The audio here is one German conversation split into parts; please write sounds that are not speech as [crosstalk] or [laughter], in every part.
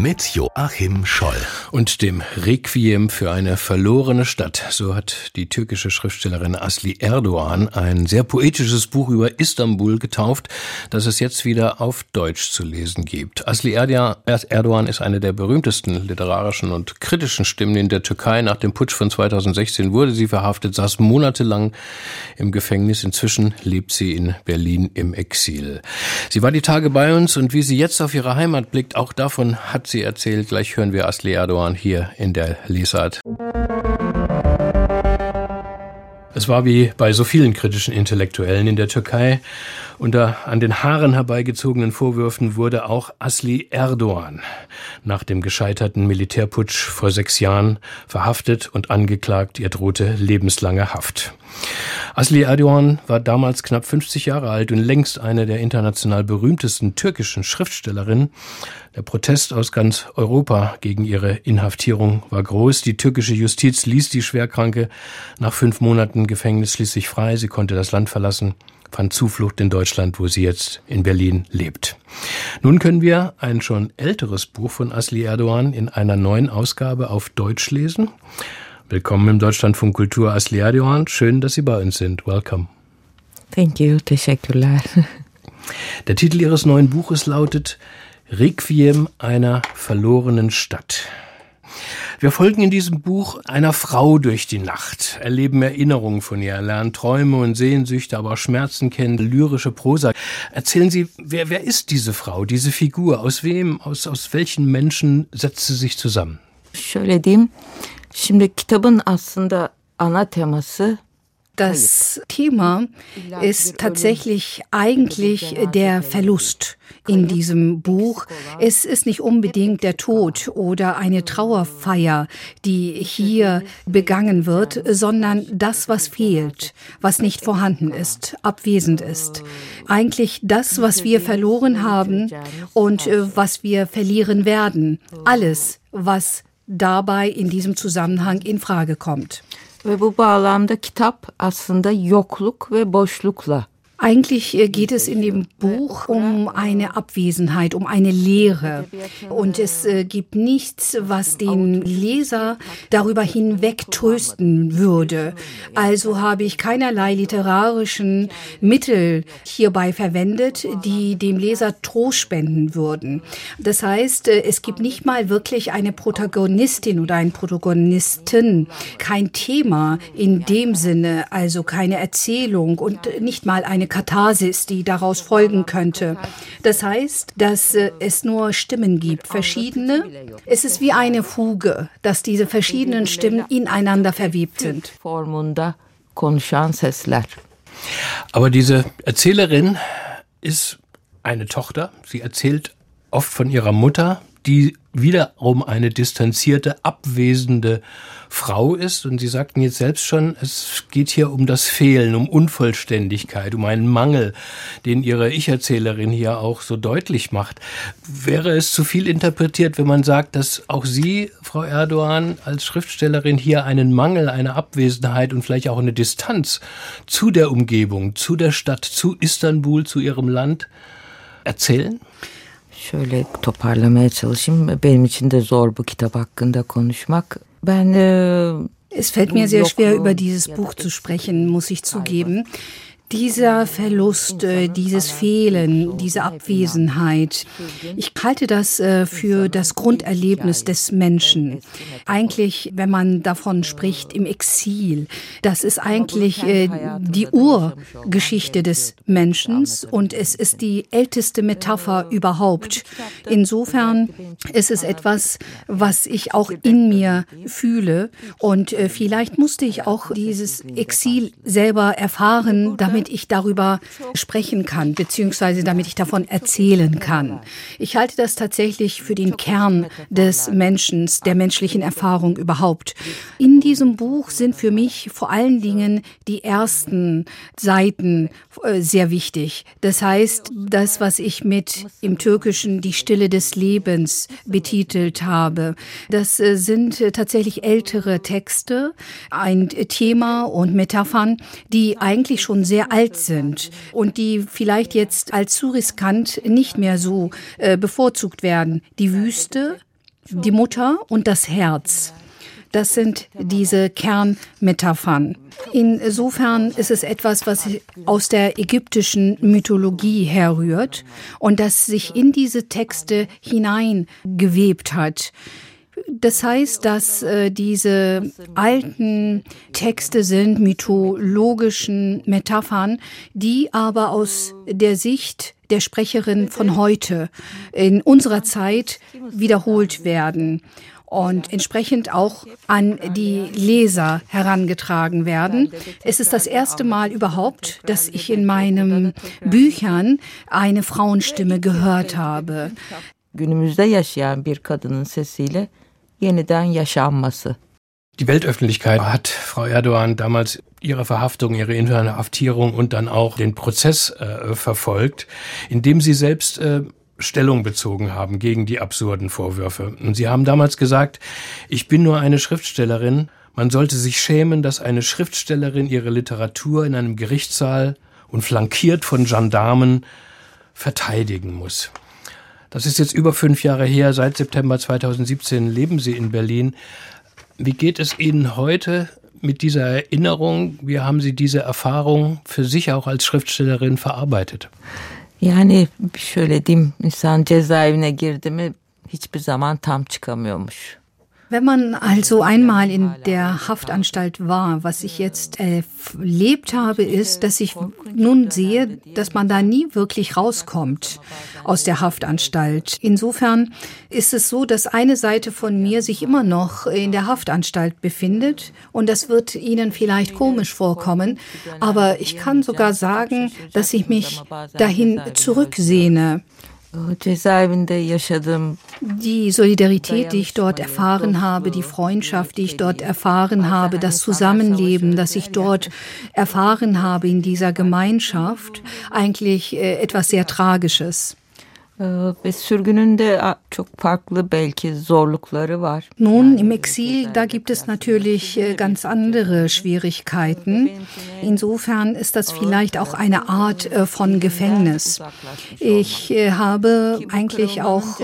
mit Joachim Scholl. Und dem Requiem für eine verlorene Stadt. So hat die türkische Schriftstellerin Asli Erdogan ein sehr poetisches Buch über Istanbul getauft, das es jetzt wieder auf Deutsch zu lesen gibt. Asli Erdogan ist eine der berühmtesten literarischen und kritischen Stimmen in der Türkei. Nach dem Putsch von 2016 wurde sie verhaftet, saß monatelang im Gefängnis. Inzwischen lebt sie in Berlin im Exil. Sie war die Tage bei uns und wie sie jetzt auf ihre Heimat blickt, auch davon hat sie erzählt. Gleich hören wir Asli Erdogan hier in der Lesart. Es war wie bei so vielen kritischen Intellektuellen in der Türkei. Unter an den Haaren herbeigezogenen Vorwürfen wurde auch Asli Erdogan nach dem gescheiterten Militärputsch vor sechs Jahren verhaftet und angeklagt. Ihr drohte lebenslange Haft. Asli Erdogan war damals knapp 50 Jahre alt und längst eine der international berühmtesten türkischen Schriftstellerinnen. Der Protest aus ganz Europa gegen ihre Inhaftierung war groß. Die türkische Justiz ließ die Schwerkranke nach fünf Monaten Gefängnis schließlich frei. Sie konnte das Land verlassen, fand Zuflucht in Deutschland, wo sie jetzt in Berlin lebt. Nun können wir ein schon älteres Buch von Asli Erdogan in einer neuen Ausgabe auf Deutsch lesen. Willkommen im Deutschlandfunk Kultur Asli Erdogan. Schön, dass Sie bei uns sind. Welcome. Thank you. Teşekkürler. [laughs] Der Titel Ihres neuen Buches lautet Requiem einer verlorenen Stadt. Wir folgen in diesem Buch einer Frau durch die Nacht, erleben Erinnerungen von ihr, lernen Träume und Sehnsüchte, aber auch Schmerzen kennen, lyrische Prosa. Erzählen Sie, wer, wer ist diese Frau, diese Figur? Aus wem, aus, aus welchen Menschen setzt sie sich zusammen? Şöyle diyeyim. Şimdi kitabın aslında ana teması Das Thema ist tatsächlich eigentlich der Verlust in diesem Buch. Es ist nicht unbedingt der Tod oder eine Trauerfeier, die hier begangen wird, sondern das, was fehlt, was nicht vorhanden ist, abwesend ist. Eigentlich das, was wir verloren haben und äh, was wir verlieren werden. Alles, was dabei in diesem Zusammenhang in Frage kommt. Ve bu bağlamda kitap aslında yokluk ve boşlukla Eigentlich äh, geht es in dem Buch um eine Abwesenheit, um eine Leere. Und es äh, gibt nichts, was den Leser darüber hinweg trösten würde. Also habe ich keinerlei literarischen Mittel hierbei verwendet, die dem Leser Trost spenden würden. Das heißt, äh, es gibt nicht mal wirklich eine Protagonistin oder einen Protagonisten, kein Thema in dem Sinne, also keine Erzählung und nicht mal eine Katharsis, die daraus folgen könnte. Das heißt, dass äh, es nur Stimmen gibt, verschiedene. Es ist wie eine Fuge, dass diese verschiedenen Stimmen ineinander verwebt sind. Aber diese Erzählerin ist eine Tochter. Sie erzählt oft von ihrer Mutter, die wiederum eine distanzierte, abwesende Frau ist. Und Sie sagten jetzt selbst schon, es geht hier um das Fehlen, um Unvollständigkeit, um einen Mangel, den Ihre Ich-Erzählerin hier auch so deutlich macht. Wäre es zu viel interpretiert, wenn man sagt, dass auch Sie, Frau Erdogan, als Schriftstellerin hier einen Mangel, eine Abwesenheit und vielleicht auch eine Distanz zu der Umgebung, zu der Stadt, zu Istanbul, zu Ihrem Land erzählen? Şöyle toparlamaya çalışayım. Benim için de zor bu kitap hakkında konuşmak. Ben e, Es fällt mir sehr schwer, über dieses Buch zu sprechen, muss ich zugeben. Dieser Verlust, äh, dieses Fehlen, diese Abwesenheit, ich halte das äh, für das Grunderlebnis des Menschen. Eigentlich, wenn man davon spricht, im Exil, das ist eigentlich äh, die Urgeschichte des Menschen und es ist die älteste Metapher überhaupt. Insofern ist es etwas, was ich auch in mir fühle. und vielleicht musste ich auch dieses Exil selber erfahren, damit damit ich darüber sprechen kann, beziehungsweise damit ich davon erzählen kann. Ich halte das tatsächlich für den Kern des Menschen, der menschlichen Erfahrung überhaupt. In diesem Buch sind für mich vor allen Dingen die ersten Seiten äh, sehr wichtig. Das heißt, das, was ich mit im Türkischen die Stille des Lebens betitelt habe, das äh, sind äh, tatsächlich ältere Texte, ein Thema und Metaphern, die eigentlich schon sehr alt sind und die vielleicht jetzt als zu riskant nicht mehr so äh, bevorzugt werden. Die Wüste, die Mutter und das Herz. Das sind diese Kernmetaphern. Insofern ist es etwas, was aus der ägyptischen Mythologie herrührt und das sich in diese Texte hineingewebt hat. Das heißt, dass äh, diese alten Texte sind mythologischen Metaphern, die aber aus der Sicht der Sprecherin von heute in unserer Zeit wiederholt werden und entsprechend auch an die Leser herangetragen werden. Es ist das erste Mal überhaupt, dass ich in meinen Büchern eine Frauenstimme gehört habe. Günümüzde yaşayan bir kadının sesiyle yeniden yaşanması. Die Weltöffentlichkeit hat Frau Erdogan damals ihre Verhaftung, ihre Inhaftierung und dann auch den Prozess äh, verfolgt, indem sie selbst äh, Stellung bezogen haben gegen die absurden Vorwürfe. Und sie haben damals gesagt, ich bin nur eine Schriftstellerin. Man sollte sich schämen, dass eine Schriftstellerin ihre Literatur in einem Gerichtssaal und flankiert von Gendarmen verteidigen muss. Das ist jetzt über fünf Jahre her. Seit September 2017 leben Sie in Berlin. Wie geht es Ihnen heute mit dieser Erinnerung? Wie haben Sie diese Erfahrung für sich auch als Schriftstellerin verarbeitet? Yani şöyle diyeyim insan cezaevine girdi mi hiçbir zaman tam çıkamıyormuş. Wenn man also einmal in der Haftanstalt war, was ich jetzt erlebt habe, ist, dass ich nun sehe, dass man da nie wirklich rauskommt aus der Haftanstalt. Insofern ist es so, dass eine Seite von mir sich immer noch in der Haftanstalt befindet und das wird Ihnen vielleicht komisch vorkommen, aber ich kann sogar sagen, dass ich mich dahin zurücksehne. Die Solidarität, die ich dort erfahren habe, die Freundschaft, die ich dort erfahren habe, das Zusammenleben, das ich dort erfahren habe in dieser Gemeinschaft, eigentlich äh, etwas sehr Tragisches. Nun, im Exil, da gibt es natürlich äh, ganz andere Schwierigkeiten. Insofern ist das vielleicht auch eine Art äh, von Gefängnis. Ich äh, habe eigentlich auch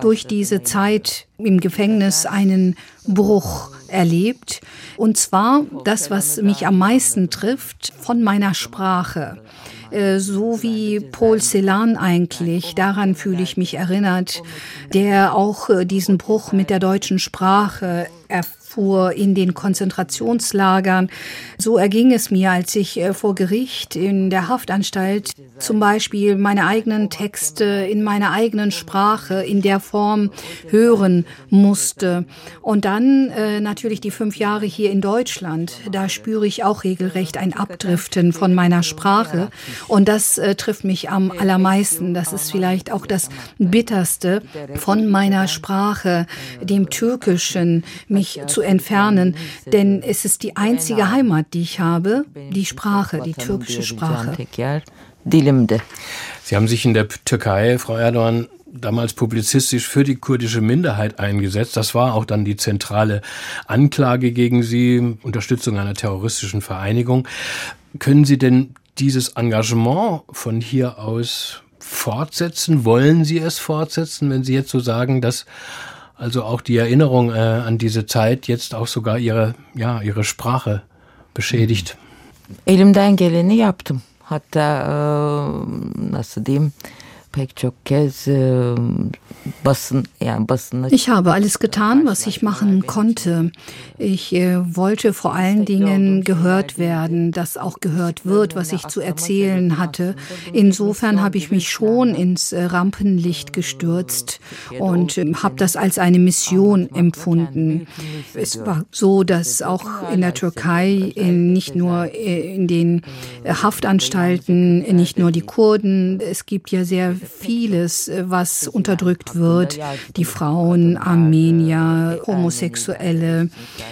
durch diese Zeit im Gefängnis einen Bruch erlebt. Und zwar das, was mich am meisten trifft, von meiner Sprache. Äh, so wie Paul Celan eigentlich. Daran fühle ich mich erinnert, der auch äh, diesen Bruch mit der deutschen Sprache erfuhr in den Konzentrationslagern. So erging es mir, als ich äh, vor Gericht in der Haftanstalt zum Beispiel meine eigenen Texte in meiner eigenen Sprache in der Form hören musste. Und dann äh, natürlich die fünf Jahre hier in Deutschland. Da spüre ich auch regelrecht ein Abdriften von meiner Sprache. Und das äh, trifft mich am allermeisten. Das ist vielleicht auch das Bitterste von meiner Sprache, dem Türkischen, mich zu entfernen. Denn es ist die einzige Heimat, die ich habe, die Sprache, die türkische Sprache. Sie haben sich in der Türkei, Frau Erdogan, damals publizistisch für die kurdische Minderheit eingesetzt. Das war auch dann die zentrale Anklage gegen Sie, Unterstützung einer terroristischen Vereinigung. Können Sie denn dieses Engagement von hier aus fortsetzen? Wollen Sie es fortsetzen, wenn Sie jetzt so sagen, dass also auch die Erinnerung äh, an diese Zeit jetzt auch sogar Ihre, ja, Ihre Sprache beschädigt? Elimden geleni yaptım. Hatta e, nasıl diyeyim pek çok kez basın yani basına Ich habe alles getan, was ich machen konnte. Ich äh, wollte vor allen Dingen gehört werden, dass auch gehört wird, was ich zu erzählen hatte. Insofern habe ich mich schon ins äh, Rampenlicht gestürzt und äh, habe das als eine Mission empfunden. Es war so, dass auch in der Türkei in, nicht nur äh, in den äh, Haftanstalten, nicht nur die Kurden, es gibt ja sehr vieles, was unterdrückt wird. Die Frauen, Armenier, Homosexuelle.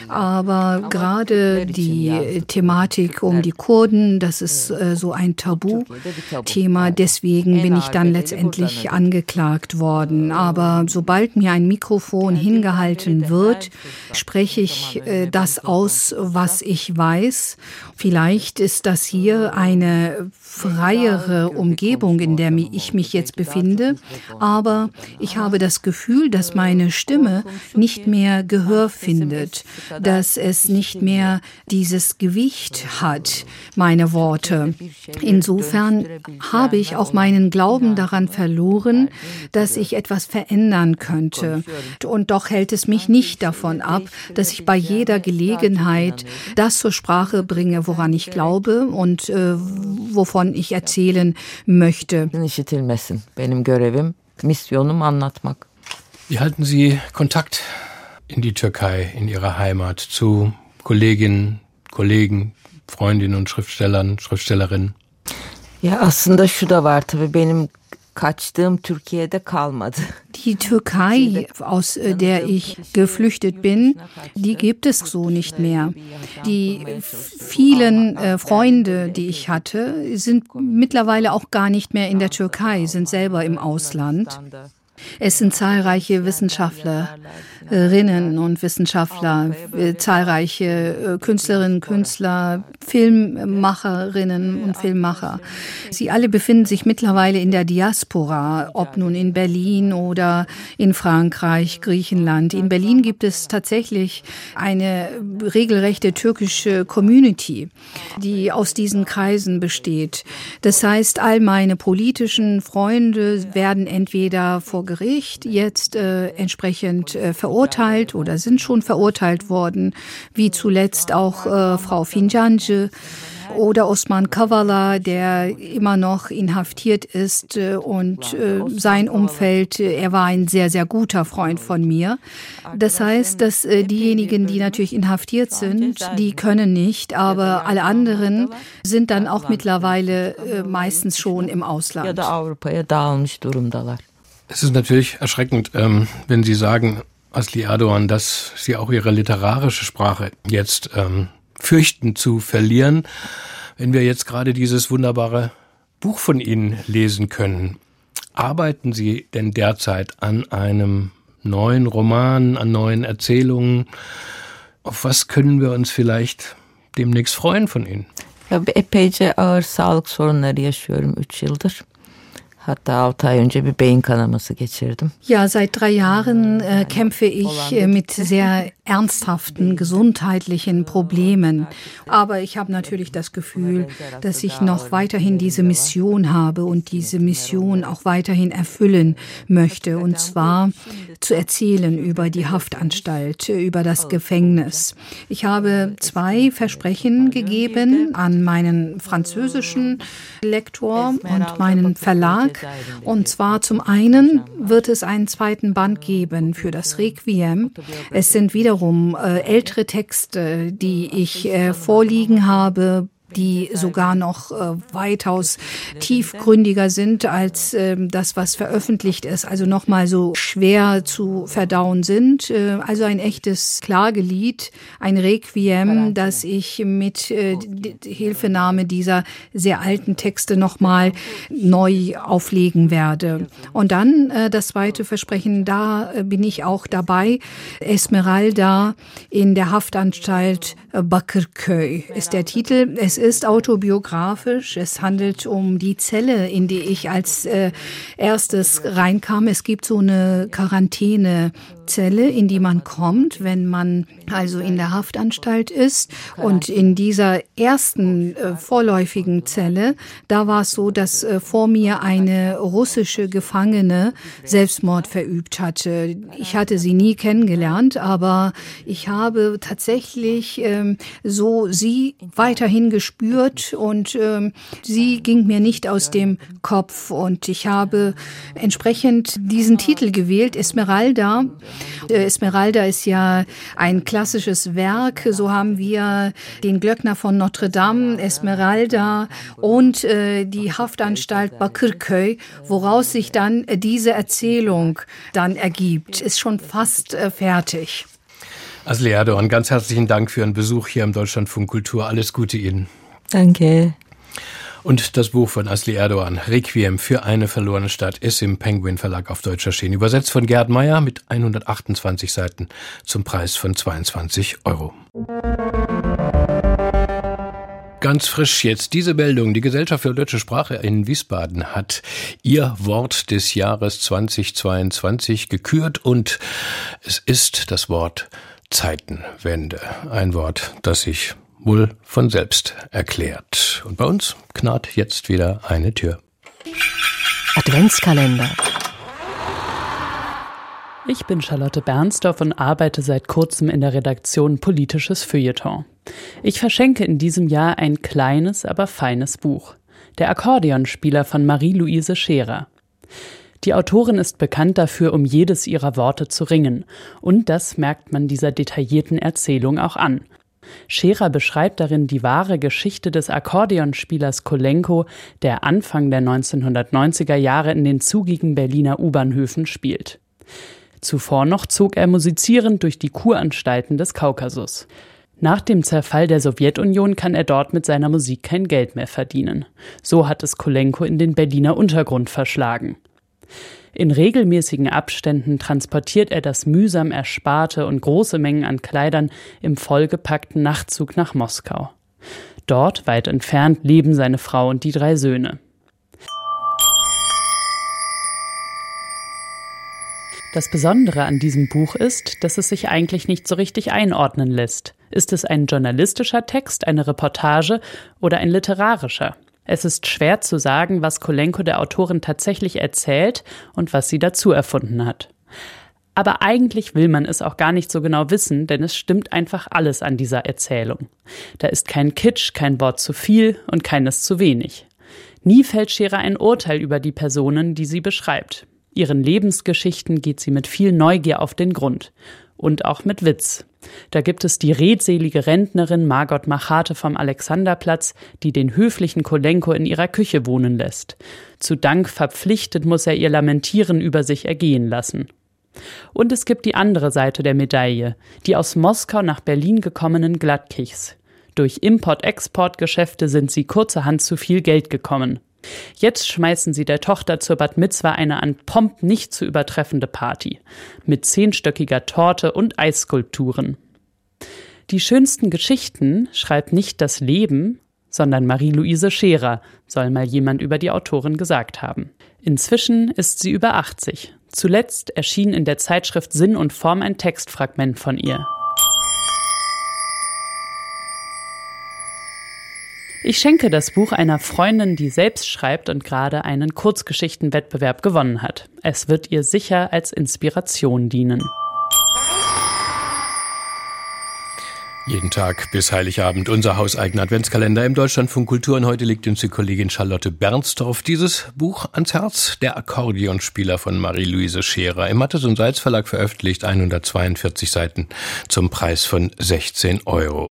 Aber gerade die Thematik um die Kurden, das ist äh, so ein Tabuthema. Deswegen bin ich dann letztendlich angeklagt worden. Aber sobald mir ein Mikrofon hingehalten wird, spreche ich äh, das aus, was ich weiß. Vielleicht ist das hier eine freiere Umgebung, in der ich mich jetzt befinde, aber ich habe das Gefühl, dass meine Stimme nicht mehr Gehör findet, dass es nicht mehr dieses Gewicht hat, meine Worte. Insofern habe ich auch meinen Glauben daran verloren, dass ich etwas verändern könnte. Und doch hält es mich nicht davon ab, dass ich bei jeder Gelegenheit das zur Sprache bringe, woran ich glaube und äh, wovon ich erzählen möchte. Wie halten Sie Kontakt in die Türkei, in Ihre Heimat, zu Kolleginnen, Kollegen, Freundinnen und Schriftstellern, Schriftstellerinnen? Ya aslında şu da var tabii. Benim kaçtığım Türkiye'de kalmadı. Die Türkei, aus äh, der ich geflüchtet bin, die gibt es so nicht mehr. Die vielen äh, Freunde, die ich hatte, sind mittlerweile auch gar nicht mehr in der Türkei, sind selber im Ausland. Es sind zahlreiche Wissenschaftlerinnen und Wissenschaftler, äh, zahlreiche äh, Künstlerinnen, Künstler, Filmmacherinnen und Filmmacher. Sie alle befinden sich mittlerweile in der Diaspora, ob nun in Berlin oder in Frankreich, Griechenland. In Berlin gibt es tatsächlich eine regelrechte türkische Community, die aus diesen Kreisen besteht. Das heißt, all meine politischen Freunde werden entweder vor Gericht jetzt äh, entsprechend äh, verurteilt oder sind schon verurteilt worden, wie zuletzt auch äh, Frau Finjanje oder Osman Kavala, der immer noch inhaftiert ist äh, und äh, sein Umfeld, äh, er war ein sehr, sehr guter Freund von mir. Das heißt, dass diejenigen, die natürlich inhaftiert sind, die können nicht, aber alle anderen sind dann auch mittlerweile meistens schon im Ausland. Es ist natürlich erschreckend, ähm, wenn Sie sagen, Asli Erdogan, dass Sie auch Ihre literarische Sprache jetzt ähm, fürchten zu verlieren, wenn wir jetzt gerade dieses wunderbare Buch von Ihnen lesen können. Arbeiten Sie denn derzeit an einem neuen Roman, an neuen Erzählungen? Auf was können wir uns vielleicht demnächst freuen von Ihnen? Ya epeyce ağır sağlık sorunları yaşıyorum 3 yıldır. Hatta 6 ay önce bir beyin kanaması geçirdim. Ja, seit drei Jahren äh, kämpfe ich äh, mit sehr ernsthaften gesundheitlichen Problemen. Aber ich habe natürlich das Gefühl, dass ich noch weiterhin diese Mission habe und diese Mission auch weiterhin erfüllen möchte. Und zwar zu erzählen über die Haftanstalt, über das Gefängnis. Ich habe zwei Versprechen gegeben an meinen französischen Lektor und meinen Verlag. Und zwar zum einen wird es einen zweiten Band geben für das Requiem. Es sind wiederum äh, ältere Texte, die ich äh, vorliegen habe, die sogar noch äh, weitaus tiefgründiger sind als äh, das, was veröffentlicht ist, also nochmal so schwer zu verdauen sind. Äh, also ein echtes Klagelied, ein Requiem, das ich mit äh, Hilfenahme dieser sehr alten Texte nochmal neu auflegen werde. Und dann äh, das zweite Versprechen, da äh, bin ich auch dabei. Esmeralda in der Haftanstalt Bakırköy ist der Titel. Es ist autobiografisch. Es handelt um die Zelle, in die ich als äh, erstes reinkam. Es gibt so eine Quarantäne Zelle, in die man kommt, wenn man also in der Haftanstalt ist. Und in dieser ersten äh, vorläufigen Zelle, da war es so, dass äh, vor mir eine russische Gefangene Selbstmord verübt hatte. Ich hatte sie nie kennengelernt, aber ich habe tatsächlich ähm, so sie weiterhin geschrieben gespürt und ähm, sie ging mir nicht aus dem Kopf. Und ich habe entsprechend diesen Titel gewählt, Esmeralda. Äh, Esmeralda ist ja ein klassisches Werk. So haben wir den Glöckner von Notre Dame, Esmeralda und äh, die Haftanstalt Bakırköy, woraus sich dann diese Erzählung dann ergibt. Ist schon fast äh, fertig. Asli Erdogan, ganz herzlichen Dank für Ihren Besuch hier im Deutschlandfunk Kultur. Alles Gute Ihnen. Danke. Und das Buch von Asli Erdogan, Requiem für eine verlorene Stadt, ist im Penguin Verlag auf Deutsch erschienen. Übersetzt von Gerd Meyer mit 128 Seiten zum Preis von 22 Euro. Ganz frisch jetzt diese Meldung. Die Gesellschaft für deutsche Sprache in Wiesbaden hat ihr Wort des Jahres 2022 gekürt und es ist das Wort Zeitenwende. Ein Wort, das sich wohl von selbst erklärt. Und bei uns knarrt jetzt wieder eine Tür. Adventskalender. Ich bin Charlotte Bernsdorf und arbeite seit kurzem in der Redaktion Politisches Feuilleton. Ich verschenke in diesem Jahr ein kleines, aber feines Buch. Der Akkordeonspieler von Marie-Louise Scherer. Die Autorin ist bekannt dafür, um jedes ihrer Worte zu ringen. Und das merkt man dieser detaillierten Erzählung auch an. Scherer beschreibt darin die wahre Geschichte des Akkordeonspielers Kolenko, der Anfang der 1990er Jahre in den zugigen Berliner U-Bahnhöfen spielt. Zuvor noch zog er musizierend durch die Kuranstalten des Kaukasus. Nach dem Zerfall der Sowjetunion kann er dort mit seiner Musik kein Geld mehr verdienen. So hat es Kolenko in den Berliner Untergrund verschlagen. In regelmäßigen Abständen transportiert er das mühsam ersparte und große Mengen an Kleidern im vollgepackten Nachtzug nach Moskau. Dort, weit entfernt, leben seine Frau und die drei Söhne. Das Besondere an diesem Buch ist, dass es sich eigentlich nicht so richtig einordnen lässt. Ist es ein journalistischer Text, eine Reportage oder ein literarischer? Es ist schwer zu sagen, was Kolenko der Autorin tatsächlich erzählt und was sie dazu erfunden hat. Aber eigentlich will man es auch gar nicht so genau wissen, denn es stimmt einfach alles an dieser Erzählung. Da ist kein Kitsch, kein Wort zu viel und keines zu wenig. Nie fällt Scherer ein Urteil über die Personen, die sie beschreibt. Ihren Lebensgeschichten geht sie mit viel Neugier auf den Grund. Und auch mit Witz. Da gibt es die redselige Rentnerin Margot Machate vom Alexanderplatz, die den höflichen Kolenko in ihrer Küche wohnen lässt. Zu Dank verpflichtet muss er ihr Lamentieren über sich ergehen lassen. Und es gibt die andere Seite der Medaille, die aus Moskau nach Berlin gekommenen Glattkichs. Durch Import-Export-Geschäfte sind sie kurzerhand zu viel Geld gekommen. Jetzt schmeißen sie der Tochter zur Bad Mitzwa eine an Pomp nicht zu übertreffende Party. Mit zehnstöckiger Torte und Eisskulpturen. Die schönsten Geschichten schreibt nicht das Leben, sondern Marie-Louise Scherer, soll mal jemand über die Autorin gesagt haben. Inzwischen ist sie über 80. Zuletzt erschien in der Zeitschrift Sinn und Form ein Textfragment von ihr. Ich schenke das Buch einer Freundin, die selbst schreibt und gerade einen Kurzgeschichtenwettbewerb gewonnen hat. Es wird ihr sicher als Inspiration dienen. Jeden Tag bis Heiligabend unser hauseigener Adventskalender im Deutschlandfunk Kultur. Und heute liegt uns die Kollegin Charlotte Bernstorff dieses Buch ans Herz. Der Akkordeonspieler von Marie-Louise Scherer. Im Mattes und Salz Verlag veröffentlicht 142 Seiten zum Preis von 16 Euro.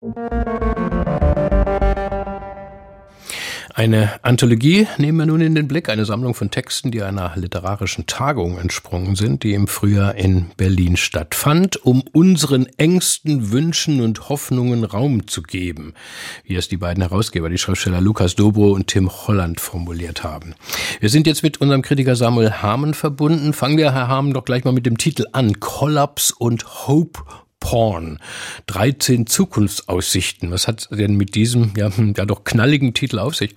Eine Anthologie nehmen wir nun in den Blick, eine Sammlung von Texten, die einer literarischen Tagung entsprungen sind, die im Frühjahr in Berlin stattfand, um unseren engsten Wünschen und Hoffnungen Raum zu geben, wie es die beiden Herausgeber, die Schriftsteller Lukas Dobro und Tim Holland formuliert haben. Wir sind jetzt mit unserem Kritiker Samuel Hamann verbunden. Fangen wir, Herr Hamann, doch gleich mal mit dem Titel an. Kollaps und Hope Porn. 13 Zukunftsaussichten. Was hat denn mit diesem ja, hm, ja doch knalligen Titel auf sich?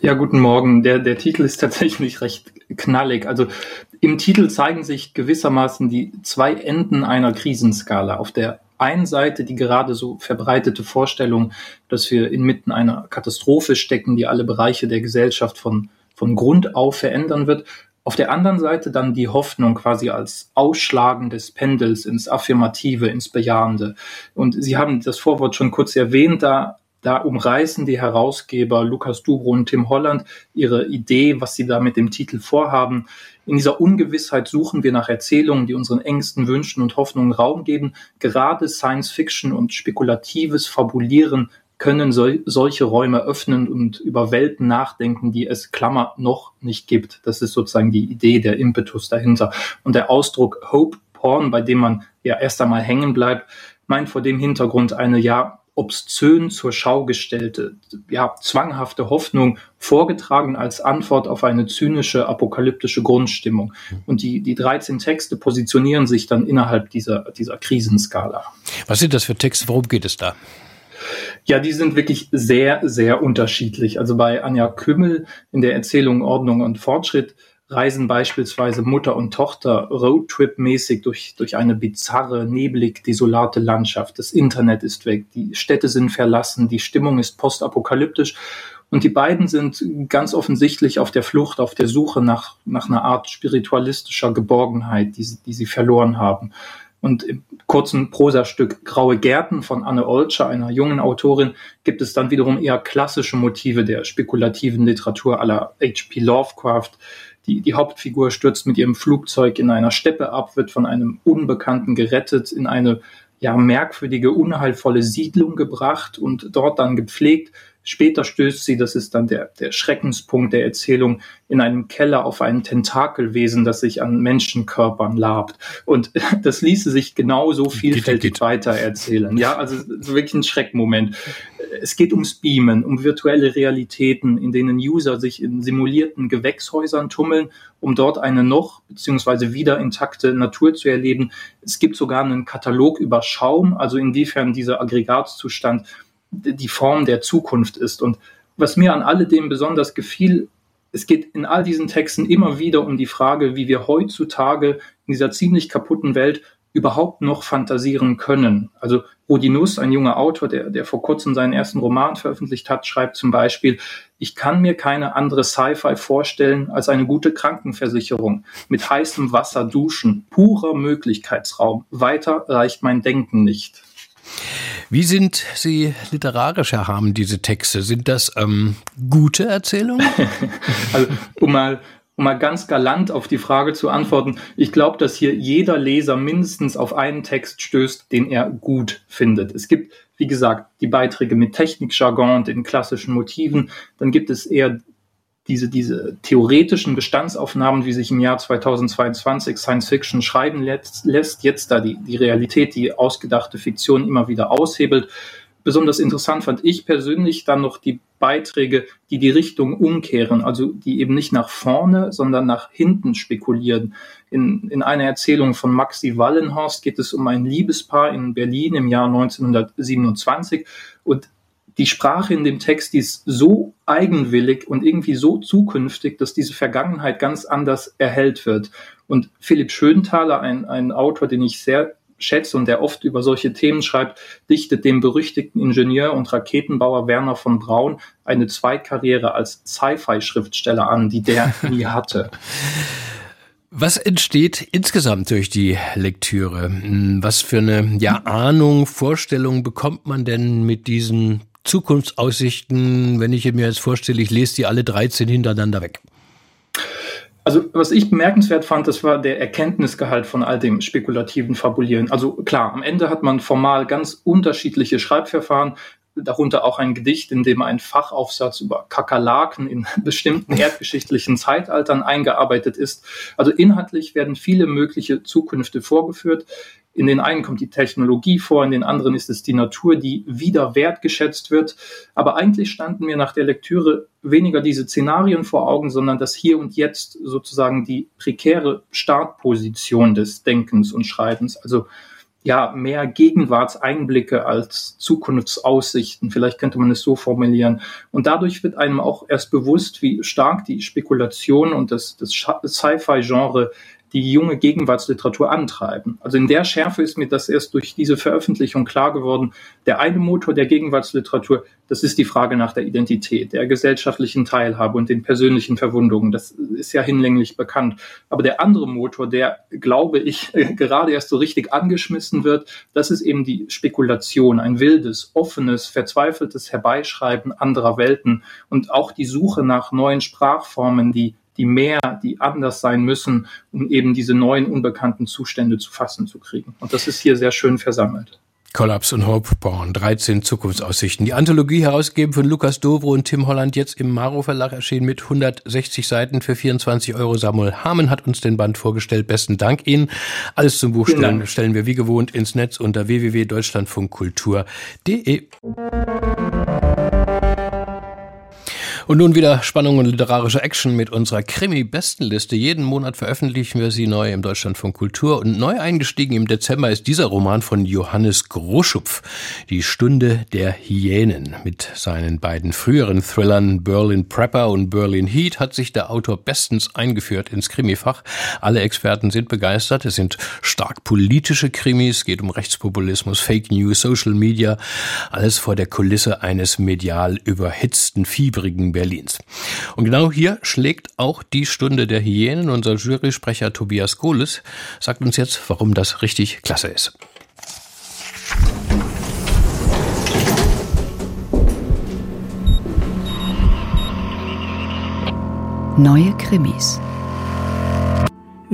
Ja, guten Morgen. Der, der Titel ist tatsächlich recht knallig. Also im Titel zeigen sich gewissermaßen die zwei Enden einer Krisenskala. Auf der einen Seite die gerade so verbreitete Vorstellung, dass wir inmitten einer Katastrophe stecken, die alle Bereiche der Gesellschaft von, von Grund auf verändern wird. Auf der anderen Seite dann die Hoffnung quasi als Ausschlagen des Pendels ins Affirmative, ins Bejahende. Und Sie haben das Vorwort schon kurz erwähnt, da Da umreißen die Herausgeber Lukas Dubro und Tim Holland ihre Idee, was sie da mit dem Titel vorhaben. In dieser Ungewissheit suchen wir nach Erzählungen, die unseren Ängsten, Wünschen und Hoffnungen Raum geben. Gerade Science Fiction und spekulatives Fabulieren können sol solche Räume öffnen und über Welten nachdenken, die es Klammer noch nicht gibt. Das ist sozusagen die Idee, der Impetus dahinter. Und der Ausdruck Hope Porn, bei dem man ja erst einmal hängen bleibt, meint vor dem Hintergrund eine ja obszön zur Schau gestellte, ja, zwanghafte Hoffnung vorgetragen als Antwort auf eine zynische, apokalyptische Grundstimmung. Und die, die 13 Texte positionieren sich dann innerhalb dieser, dieser Krisenskala. Was sind das für Texte? Worum geht es da? Ja, die sind wirklich sehr, sehr unterschiedlich. Also bei Anja Kümmel in der Erzählung Ordnung und Fortschritt reisen beispielsweise Mutter und Tochter Roadtrip-mäßig durch, durch eine bizarre, neblig, desolate Landschaft. Das Internet ist weg, die Städte sind verlassen, die Stimmung ist postapokalyptisch und die beiden sind ganz offensichtlich auf der Flucht, auf der Suche nach, nach einer Art spiritualistischer Geborgenheit, die die sie verloren haben. Und im kurzen Prosastück Graue Gärten von Anne Olscher, einer jungen Autorin, gibt es dann wiederum eher klassische Motive der spekulativen Literatur aller H.P. Lovecraft. Die, die Hauptfigur stürzt mit ihrem Flugzeug in einer Steppe ab, wird von einem Unbekannten gerettet, in eine ja merkwürdige, unheilvolle Siedlung gebracht und dort dann gepflegt, Später stößt sie, das ist dann der, der Schreckenspunkt der Erzählung, in einem Keller auf ein Tentakelwesen, das sich an Menschenkörpern labt. Und [laughs] das ließe sich genauso vielfältig geht, geht. weiter erzählen. Ja, also wirklich ein Schreckmoment. Es geht ums Beamen, um virtuelle Realitäten, in denen User sich in simulierten Gewächshäusern tummeln, um dort eine noch beziehungsweise wieder intakte Natur zu erleben. Es gibt sogar einen Katalog über Schaum, also inwiefern dieser Aggregatzustand die Form der Zukunft ist. Und was mir an alledem besonders gefiel, es geht in all diesen Texten immer wieder um die Frage, wie wir heutzutage in dieser ziemlich kaputten Welt überhaupt noch fantasieren können. Also Rudi ein junger Autor, der, der vor kurzem seinen ersten Roman veröffentlicht hat, schreibt zum Beispiel, ich kann mir keine andere Sci-Fi vorstellen als eine gute Krankenversicherung, mit heißem Wasser duschen, purer Möglichkeitsraum. Weiter reicht mein Denken nicht. Wie sind Sie literarisch, Herr diese Texte? Sind das ähm, gute Erzählungen? [laughs] also, um mal, um mal ganz galant auf die Frage zu antworten, ich glaube, dass hier jeder Leser mindestens auf einen Text stößt, den er gut findet. Es gibt, wie gesagt, die Beiträge mit Technikjargon und den klassischen Motiven. Dann gibt es eher diese, diese theoretischen Bestandsaufnahmen, wie sich im Jahr 2022 Science Fiction schreiben lässt, lässt jetzt da die, die Realität, die ausgedachte Fiktion immer wieder aushebelt. Besonders interessant fand ich persönlich dann noch die Beiträge, die die Richtung umkehren, also die eben nicht nach vorne, sondern nach hinten spekulieren. In, in einer Erzählung von Maxi Wallenhorst geht es um ein Liebespaar in Berlin im Jahr 1927 und die Sprache in dem Text, die ist so eigenwillig und irgendwie so zukünftig, dass diese Vergangenheit ganz anders erhellt wird. Und Philipp Schönthaler, ein, ein Autor, den ich sehr schätze und der oft über solche Themen schreibt, dichtet dem berüchtigten Ingenieur und Raketenbauer Werner von Braun eine Zweitkarriere als Sci-Fi-Schriftsteller an, die der nie [laughs] hatte. Was entsteht insgesamt durch die Lektüre? Was für eine ja, Ahnung, Vorstellung bekommt man denn mit diesen Zukunftsaussichten, wenn ich mir jetzt vorstelle, ich lese die alle 13 hintereinander weg? Also was ich bemerkenswert fand, das war der Erkenntnisgehalt von all dem spekulativen Fabulieren. Also klar, am Ende hat man formal ganz unterschiedliche Schreibverfahren, darunter auch ein Gedicht, in dem ein Fachaufsatz über Kakerlaken in [laughs] bestimmten erdgeschichtlichen Zeitaltern eingearbeitet ist. Also inhaltlich werden viele mögliche Zukünfte vorgeführt. In den einen kommt die Technologie vor, in den anderen ist es die Natur, die wieder wertgeschätzt wird. Aber eigentlich standen mir nach der Lektüre weniger diese Szenarien vor Augen, sondern das Hier und Jetzt sozusagen die prekäre Startposition des Denkens und Schreibens. Also ja, mehr Gegenwartseinblicke als Zukunftsaussichten. Vielleicht könnte man es so formulieren. Und dadurch wird einem auch erst bewusst, wie stark die Spekulation und das, das Sci-Fi-Genre die junge Gegenwartsliteratur antreiben. Also in der Schärfe ist mir das erst durch diese Veröffentlichung klar geworden. Der eine Motor der Gegenwartsliteratur, das ist die Frage nach der Identität, der gesellschaftlichen Teilhabe und den persönlichen Verwundungen. Das ist ja hinlänglich bekannt. Aber der andere Motor, der, glaube ich, [laughs] gerade erst so richtig angeschmissen wird, das ist eben die Spekulation, ein wildes, offenes, verzweifeltes Herbeischreiben anderer Welten und auch die Suche nach neuen Sprachformen, die die mehr, die anders sein müssen, um eben diese neuen unbekannten Zustände zu fassen zu kriegen. Und das ist hier sehr schön versammelt. Kollaps und Hope Porn, 13 Zukunftsaussichten. Die Anthologie herausgegeben von Lukas Dovro und Tim Holland, jetzt im Maro Verlag erschienen mit 160 Seiten für 24 Euro. Samuel Hamen hat uns den Band vorgestellt. Besten Dank Ihnen. Alles zum Buch stellen, stellen wir wie gewohnt ins Netz unter www.deutschlandfunkkultur.de. Und nun wieder Spannung und literarische Action mit unserer Krimi-Bestenliste. Jeden Monat veröffentlichen wir sie neu im Deutschlandfunk Kultur. Und neu eingestiegen im Dezember ist dieser Roman von Johannes Groschupf, Die Stunde der Hyänen. Mit seinen beiden früheren Thrillern Berlin Prepper und Berlin Heat hat sich der Autor bestens eingeführt ins Krimifach. Alle Experten sind begeistert. Es sind stark politische Krimis, es geht um Rechtspopulismus, Fake News, Social Media. Alles vor der Kulisse eines medial überhitzten, fieberigen Berlins. Und genau hier schlägt auch die Stunde der Hyänen. Unser Jurysprecher Tobias Kohles sagt uns jetzt, warum das richtig klasse ist. Neue Krimis.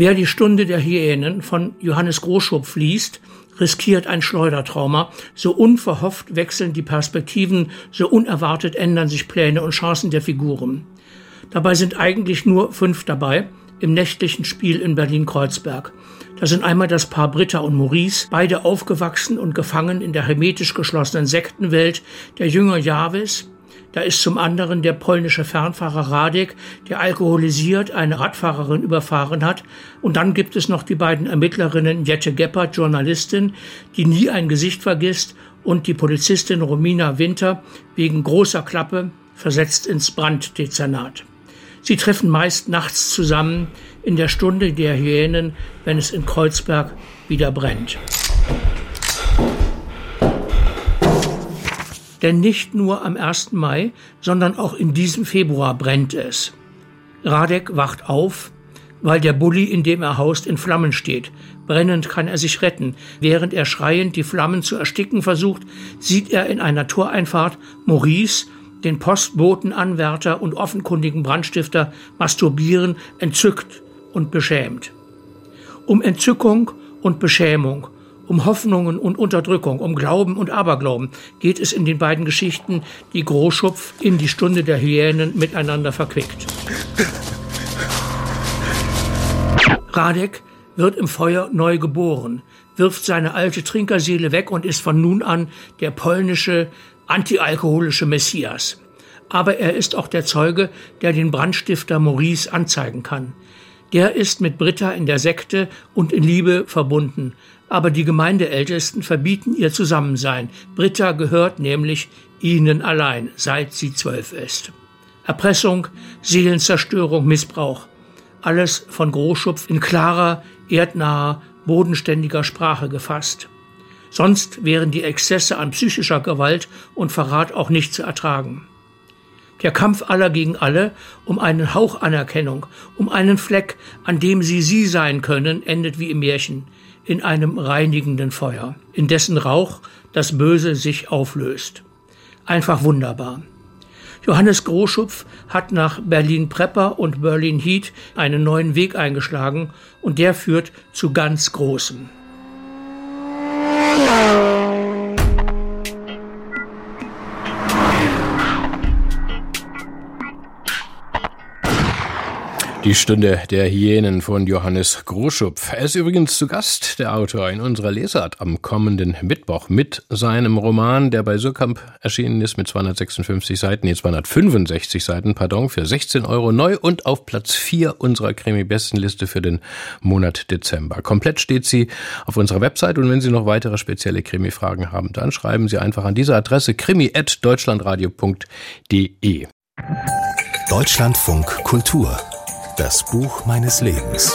Wer die Stunde der Hyänen von Johannes Groschupf liest, riskiert ein Schleudertrauma. So unverhofft wechseln die Perspektiven, so unerwartet ändern sich Pläne und Chancen der Figuren. Dabei sind eigentlich nur fünf dabei im nächtlichen Spiel in Berlin-Kreuzberg. Da sind einmal das Paar Britta und Maurice, beide aufgewachsen und gefangen in der hermetisch geschlossenen Sektenwelt der Jünger Jahwes, da ist zum anderen der polnische Fernfahrer Radek, der alkoholisiert eine Radfahrerin überfahren hat. Und dann gibt es noch die beiden Ermittlerinnen Jette Geppert, Journalistin, die nie ein Gesicht vergisst, und die Polizistin Romina Winter, wegen großer Klappe versetzt ins Branddezernat. Sie treffen meist nachts zusammen in der Stunde der Hyänen, wenn es in Kreuzberg wieder brennt. Denn nicht nur am 1. Mai, sondern auch in diesem Februar brennt es. Radek wacht auf, weil der Bulli, in dem er haust, in Flammen steht. Brennend kann er sich retten. Während er schreiend die Flammen zu ersticken versucht, sieht er in einer Toreinfahrt Maurice, den Postbotenanwärter und offenkundigen Brandstifter, masturbieren, entzückt und beschämt. Um Entzückung und Beschämung um Hoffnungen und Unterdrückung, um Glauben und Aberglauben geht es in den beiden Geschichten, die Großschupf in die Stunde der Hyänen miteinander verquickt. Radek wird im Feuer neu geboren, wirft seine alte Trinkerseele weg und ist von nun an der polnische, antialkoholische Messias. Aber er ist auch der Zeuge, der den Brandstifter Maurice anzeigen kann. Der ist mit Britta in der Sekte und in Liebe verbunden, aber die Gemeindeältesten verbieten ihr Zusammensein. Britta gehört nämlich ihnen allein, seit sie zwölf ist. Erpressung, Seelenzerstörung, Missbrauch. Alles von Großschupf in klarer, erdnaher, bodenständiger Sprache gefasst. Sonst wären die Exzesse an psychischer Gewalt und Verrat auch nicht zu ertragen. Der Kampf aller gegen alle um einen Hauch Anerkennung, um einen Fleck, an dem sie sie sein können, endet wie im Märchen in einem reinigenden Feuer, in dessen Rauch das Böse sich auflöst. Einfach wunderbar. Johannes Großschupf hat nach Berlin Prepper und Berlin Heat einen neuen Weg eingeschlagen und der führt zu ganz Großem. Die Stunde der Hyänen von Johannes Groschupf. Er ist übrigens zu Gast, der Autor, in unserer Lesart am kommenden Mittwoch mit seinem Roman, der bei Surkamp erschienen ist mit 256 Seiten, nee, 265 Seiten, pardon, für 16 Euro neu und auf Platz 4 unserer Krimi-Bestenliste für den Monat Dezember. Komplett steht sie auf unserer Website und wenn Sie noch weitere spezielle Krimi-Fragen haben, dann schreiben Sie einfach an diese Adresse krimi.deutschlandradio.de. Deutschlandfunk Kultur das Buch meines Lebens.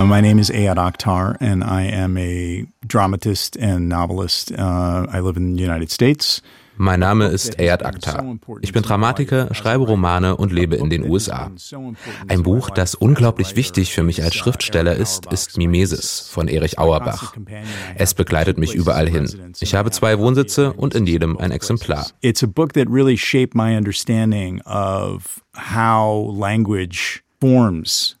My name is Ayad Akhtar, and I am a dramatist and novelist. Uh, I live in the United States. Mein Name ist Ayad Akhtar. Ich bin Dramatiker, schreibe Romane und lebe in den USA. Ein Buch, das unglaublich wichtig für mich als Schriftsteller ist, ist Mimesis von Erich Auerbach. Es begleitet mich überall hin. Ich habe zwei Wohnsitze und in jedem ein Exemplar. It's a book that really shaped my understanding of how language forms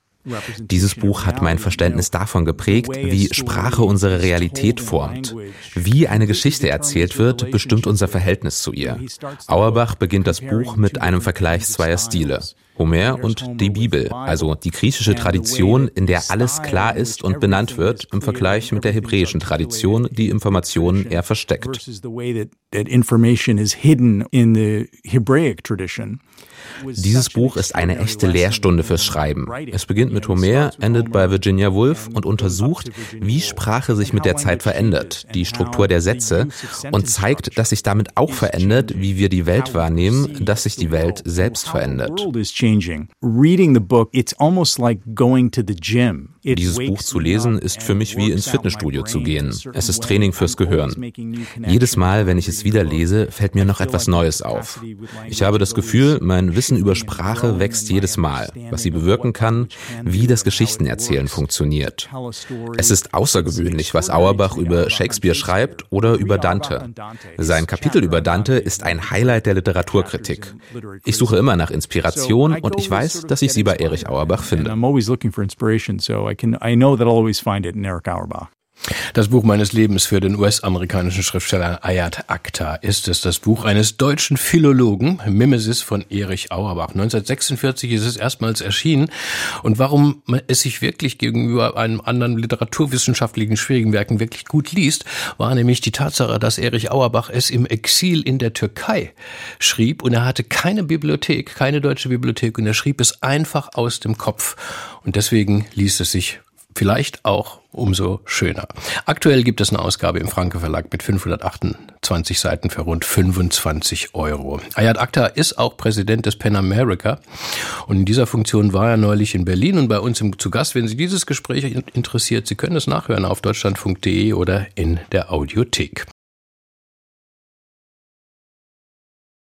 dieses Buch hat mein Verständnis davon geprägt, wie Sprache unsere Realität formt. Wie eine Geschichte erzählt wird, bestimmt unser Verhältnis zu ihr. Auerbach beginnt das Buch mit einem Vergleich zweier Stile. Homer und die Bibel, also die griechische Tradition, in der alles klar ist und benannt wird, im Vergleich mit der hebräischen Tradition, die Informationen eher versteckt. Dieses Buch ist eine echte Lehrstunde fürs Schreiben. Es beginnt mit Homer, endet bei Virginia Woolf und untersucht, wie Sprache sich mit der Zeit verändert, die Struktur der Sätze und zeigt, dass sich damit auch verändert, wie wir die Welt wahrnehmen, dass sich die Welt selbst verändert. Dieses Buch zu lesen ist für mich wie ins Fitnessstudio zu gehen. Es ist Training fürs Gehirn. Jedes Mal, wenn ich es wieder lese, fällt mir noch etwas Neues auf. Ich habe das Gefühl, mein Wissen über Sprache wächst jedes Mal, was sie bewirken kann, wie das Geschichtenerzählen funktioniert. Es ist außergewöhnlich, was Auerbach über Shakespeare schreibt oder über Dante. Sein Kapitel über Dante ist ein Highlight der Literaturkritik. Ich suche immer nach Inspiration und ich weiß, dass ich sie bei Erich Auerbach finde. Das Buch meines Lebens für den US-amerikanischen Schriftsteller Ayat Akhtar ist es, das Buch eines deutschen Philologen, Mimesis von Erich Auerbach. 1946 ist es erstmals erschienen. Und warum es sich wirklich gegenüber einem anderen literaturwissenschaftlichen schwierigen Werken wirklich gut liest, war nämlich die Tatsache, dass Erich Auerbach es im Exil in der Türkei schrieb und er hatte keine Bibliothek, keine deutsche Bibliothek und er schrieb es einfach aus dem Kopf. Und deswegen liest es sich vielleicht auch umso schöner. Aktuell gibt es eine Ausgabe im Franke Verlag mit 528 Seiten für rund 25 Euro. Ayat Akhtar ist auch Präsident des Pen America und in dieser Funktion war er neulich in Berlin und bei uns im, zu Gast. Wenn Sie dieses Gespräch interessiert, Sie können es nachhören auf deutschlandfunk.de oder in der Audiothek.